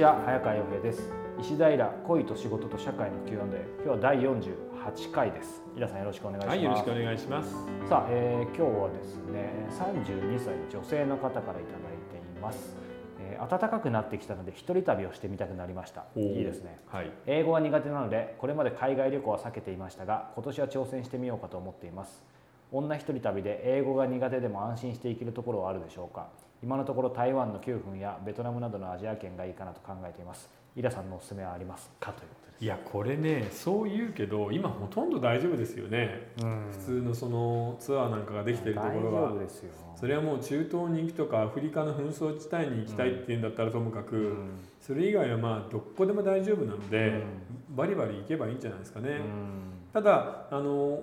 ちは早川洋平です。石平恋と仕事と社会の Q&A 今日は第48回です。皆さんよろしくお願いします、はい、よろしくお願いします。さあ、えー、今日はですね32歳女性の方からいただいています、えー、暖かくなってきたので一人旅をしてみたくなりました。いいですね。はい。英語が苦手なのでこれまで海外旅行は避けていましたが今年は挑戦してみようかと思っています女一人旅で英語が苦手でも安心していけるところはあるでしょうか？今のところ台湾の9分やベトナムなどのアジア圏がいいかなと考えています。イラさんのおすすめはありますか？ということです。いやこれねそう言うけど今ほとんど大丈夫ですよね、うん。普通のそのツアーなんかができてるところ大丈は夫ですよ。それはもう中東に行くとかアフリカの紛争地帯に行きたいっていうんだったらともかく、うん。それ以外はまあどこでも大丈夫なので、うん。バリバリ行けばいいんじゃないですかね、うん。ただあの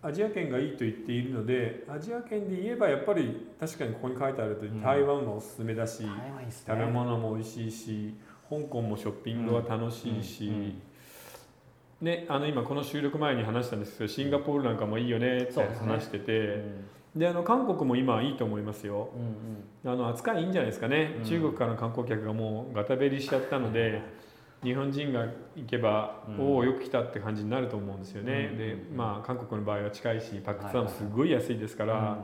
アジア圏がいいと言っているのでアジア圏で言えばやっぱり確かにここに書いてあるとうん。台湾はおすすめだし、ね。食べ物も美味しいし香港もショッピングは楽しいし、うん。うんね、あの今この収録前に話したんですけどシンガポールなんかもいいよねって話してうてん。であの韓国も今いいと思いますよ。うんあの扱いいいんじゃないですかね、うん。中国からの観光客がもうガタベリしちゃったので日本人が行けば、うん。おおよく来たって感じになると思うんですよね、うん。でまあ韓国の場合は近いしパクツアンもすごい安いですから、うん。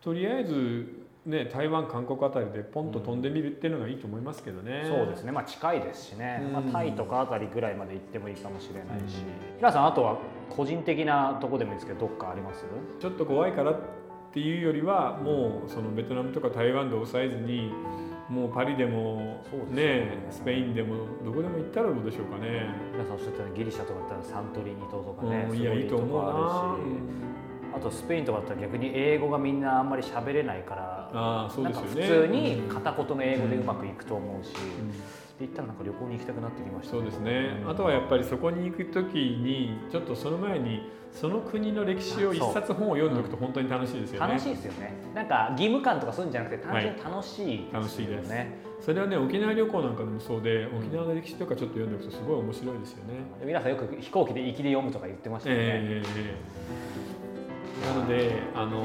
とりあえずね台湾韓国あたりでポンと飛んでみるっていうのがいいと思いますけどね、そうですね、まあ、近いですしね、うん。まあ、タイとかあたりぐらいまで行ってもいいかもしれないし、平さん、あとは個人的なとこでもいいですけど、どっかあります？ちょっと怖いからっていうよりはもうそのベトナムとか台湾で抑えずにもうパリでもねねスペインでもどこでも行ったらどうでしょうかね。皆さんおっしゃったようにギリシャとかだったらサントリーニ島とかね、いやいいと思うな。あるし、あとスペインとかだったら逆に英語がみんなあんまり喋れないから、ああそうですよね。普通に片言の英語でうまくいくと思うし、うんで行ったらなんか旅行に行きたくなってきました、そうですね、うんあとはやっぱりそこに行く時にちょっとその前にその国の歴史を一冊本を読んでおくと本当に楽しいですよね。楽しいですよね。なんか義務感とかそういうんじゃなくて単純に楽しい楽しいですよね。それはね沖縄旅行なんかでもそうで沖縄の歴史とかちょっと読んでおくとすごい面白いですよね。で皆さんよく飛行機で行きで読むとか言ってましたよね。ええええで、あの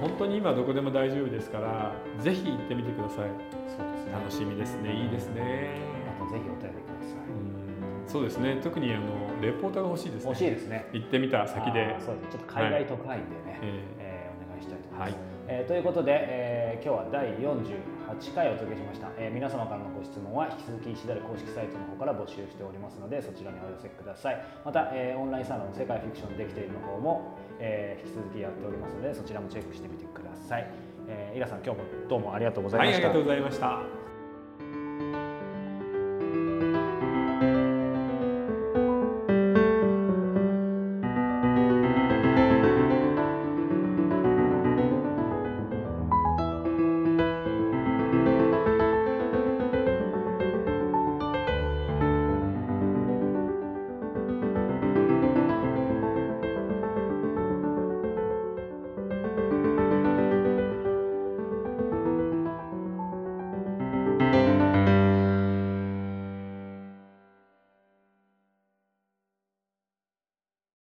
本当に今どこでも大丈夫ですからぜひ行ってみてください。そうですね。楽しみですね。いいですね。またぜひお便りくださうん。そうですね。特にあのレポーターが欲しいですい。ね。欲しいですね。行ってみた先で。そうです。ちょっと海外特派員でね、ええーお願いしたいと思います。はい。えーということで、えー今日は第48回お届けしました、えー皆様からのご質問は引き続き石田公式サイトの方から募集しておりますのでそちらにお寄せください。また、えーオンラインサロン世界フィクションできているの方も、えー引き続きやっておりますのでそちらもチェックしてみてください、えーイラさん今日もどうもありがとうございました、はいありがとうございました。